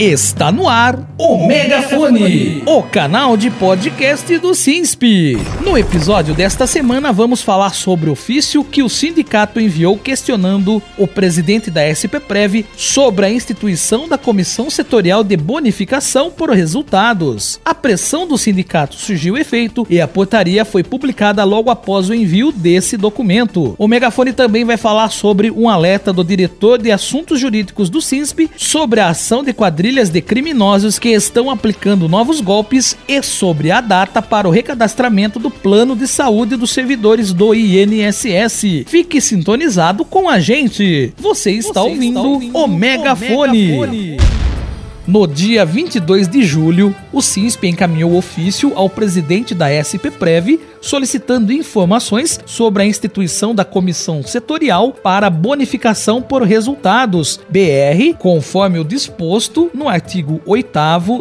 Está no ar o Megafone, o canal de podcast do SINSP. No episódio desta semana vamos falar sobre o ofício que o sindicato enviou questionando o presidente da SPPrev sobre a instituição da Comissão Setorial de Bonificação por resultados. A pressão do sindicato surgiu efeito e a portaria foi publicada logo após o envio desse documento. O Megafone também vai falar sobre um alerta do diretor de assuntos jurídicos do SINSP sobre a ação de quadrilha quadrilhas de criminosos que estão aplicando novos golpes e sobre a data para o recadastramento do plano de saúde dos servidores do INSS. Fique sintonizado com a gente. Você está, Você ouvindo, está ouvindo, o Megafone. O Megafone. No dia 22 de julho, o SINSP encaminhou ofício ao presidente da SPPrev solicitando informações sobre a instituição da Comissão Setorial para Bonificação por Resultados, BR, conforme o disposto no artigo 8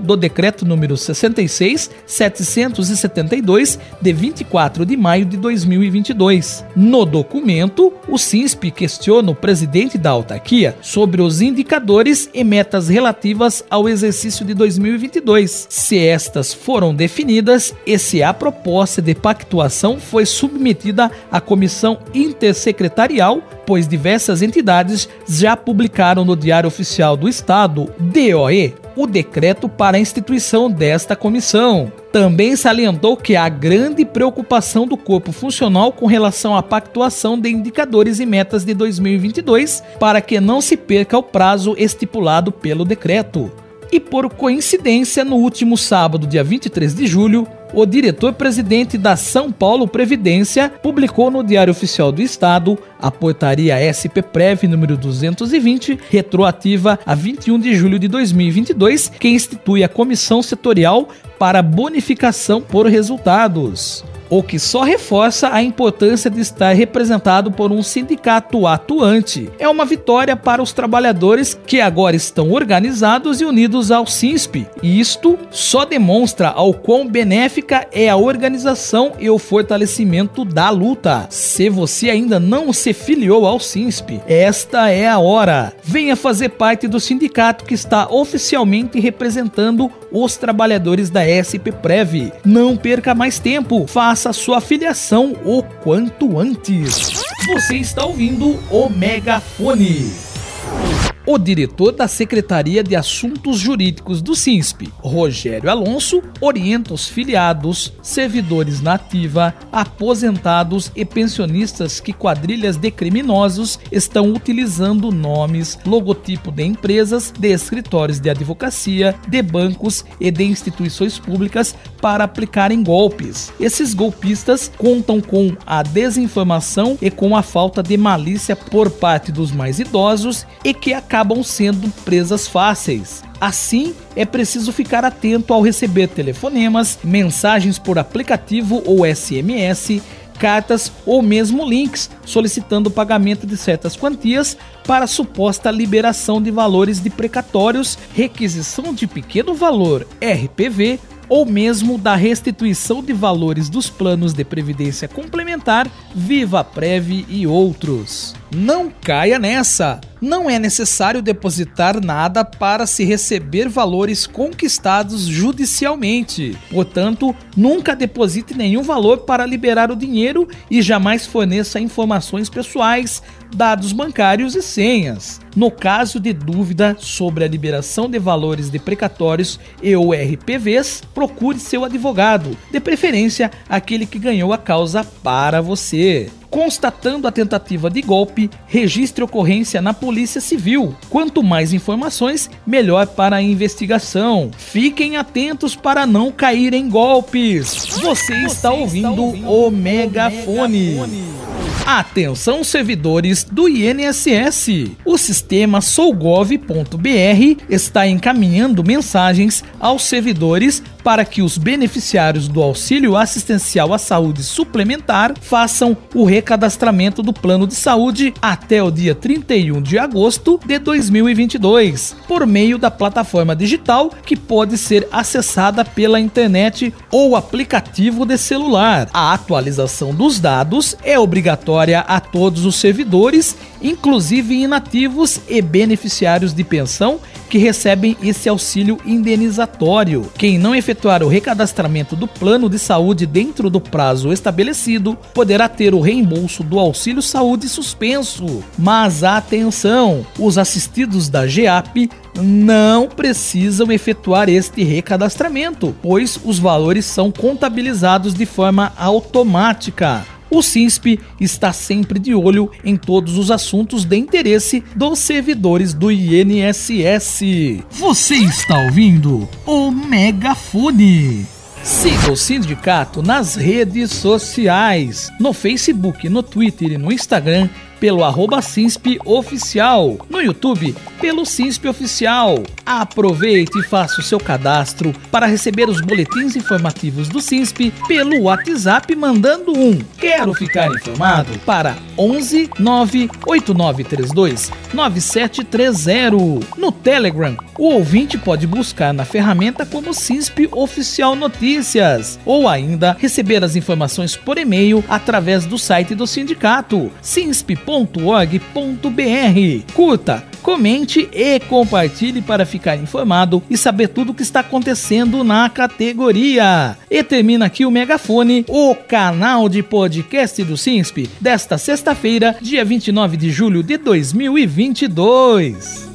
do Decreto número 66-772, de 24 de maio de 2022. No documento, o SINSP questiona o presidente da autarquia sobre os indicadores e metas relativas ao exercício de 2022, se estas foram definidas e se a proposta de pacto atuação foi submetida à comissão intersecretarial, pois diversas entidades já publicaram no Diário Oficial do Estado, DOE, o decreto para a instituição desta comissão. Também salientou que há grande preocupação do corpo funcional com relação à pactuação de indicadores e metas de 2022 para que não se perca o prazo estipulado pelo decreto. E por coincidência, no último sábado, dia 23 de julho, o diretor-presidente da São Paulo Previdência publicou no Diário Oficial do Estado a portaria SP-Prev número 220, retroativa a 21 de julho de 2022, que institui a Comissão Setorial para Bonificação por Resultados o que só reforça a importância de estar representado por um sindicato atuante. É uma vitória para os trabalhadores que agora estão organizados e unidos ao SINSP, e isto só demonstra ao quão benéfica é a organização e o fortalecimento da luta. Se você ainda não se filiou ao SINSP, esta é a hora. Venha fazer parte do sindicato que está oficialmente representando os trabalhadores da SP Prev. Não perca mais tempo, faça sua filiação o quanto antes. Você está ouvindo o Megafone o diretor da Secretaria de Assuntos Jurídicos do SINSP, Rogério Alonso, orienta os filiados, servidores na ativa, aposentados e pensionistas que quadrilhas de criminosos estão utilizando nomes, logotipo de empresas, de escritórios de advocacia, de bancos e de instituições públicas para aplicarem golpes. Esses golpistas contam com a desinformação e com a falta de malícia por parte dos mais idosos e que acabam acabam sendo presas fáceis. Assim, é preciso ficar atento ao receber telefonemas, mensagens por aplicativo ou SMS, cartas ou mesmo links solicitando o pagamento de certas quantias para suposta liberação de valores de precatórios, requisição de pequeno valor RPV ou mesmo da restituição de valores dos planos de previdência complementar, Viva Prev e outros. Não caia nessa! Não é necessário depositar nada para se receber valores conquistados judicialmente. Portanto, nunca deposite nenhum valor para liberar o dinheiro e jamais forneça informações pessoais, dados bancários e senhas. No caso de dúvida sobre a liberação de valores de precatórios e ou RPVs, procure seu advogado, de preferência aquele que ganhou a causa para você. Constatando a tentativa de golpe, registre ocorrência na Polícia Civil. Quanto mais informações, melhor para a investigação. Fiquem atentos para não cair em golpes. Você, Você está, ouvindo está, ouvindo o Megafone. Megafone. Atenção servidores do INSS. O sistema sougov.br está encaminhando mensagens aos servidores para que os beneficiários do auxílio assistencial à saúde suplementar façam o recadastramento do plano de saúde até o dia 31 de agosto de 2022, por meio da plataforma digital que pode ser acessada pela internet ou aplicativo de celular. A atualização dos dados é obrigatória obrigatória a todos os servidores, inclusive inativos e beneficiários de pensão que recebem esse auxílio indenizatório. Quem não efetuar o recadastramento do plano de saúde dentro do prazo estabelecido poderá ter o reembolso do auxílio saúde suspenso. Mas atenção, os assistidos da GEAP não precisam efetuar este recadastramento, pois os valores são contabilizados de forma automática. O SINSP está sempre de olho em todos os assuntos de interesse dos servidores do INSS. Você está ouvindo o Megafone. Siga o sindicato nas redes sociais, no Facebook, no Twitter e no Instagram pelo arroba Sinsp Oficial, no YouTube pelo Sinsp Oficial. Aproveite e faça o seu cadastro para receber os boletins informativos do Sinsp pelo WhatsApp mandando um Quero ficar informado para 11 98932 9730. No Telegram, o ouvinte pode buscar na ferramenta como Sinsp Oficial Notícias ou ainda receber as informações por e-mail através do site do sindicato www.megafone.org.br. Curta, comente e compartilhe para ficar informado e saber tudo o que está acontecendo na categoria. E termina aqui o Megafone, o canal de podcast do SINSP, desta sexta-feira, dia 29 de julho de 2022.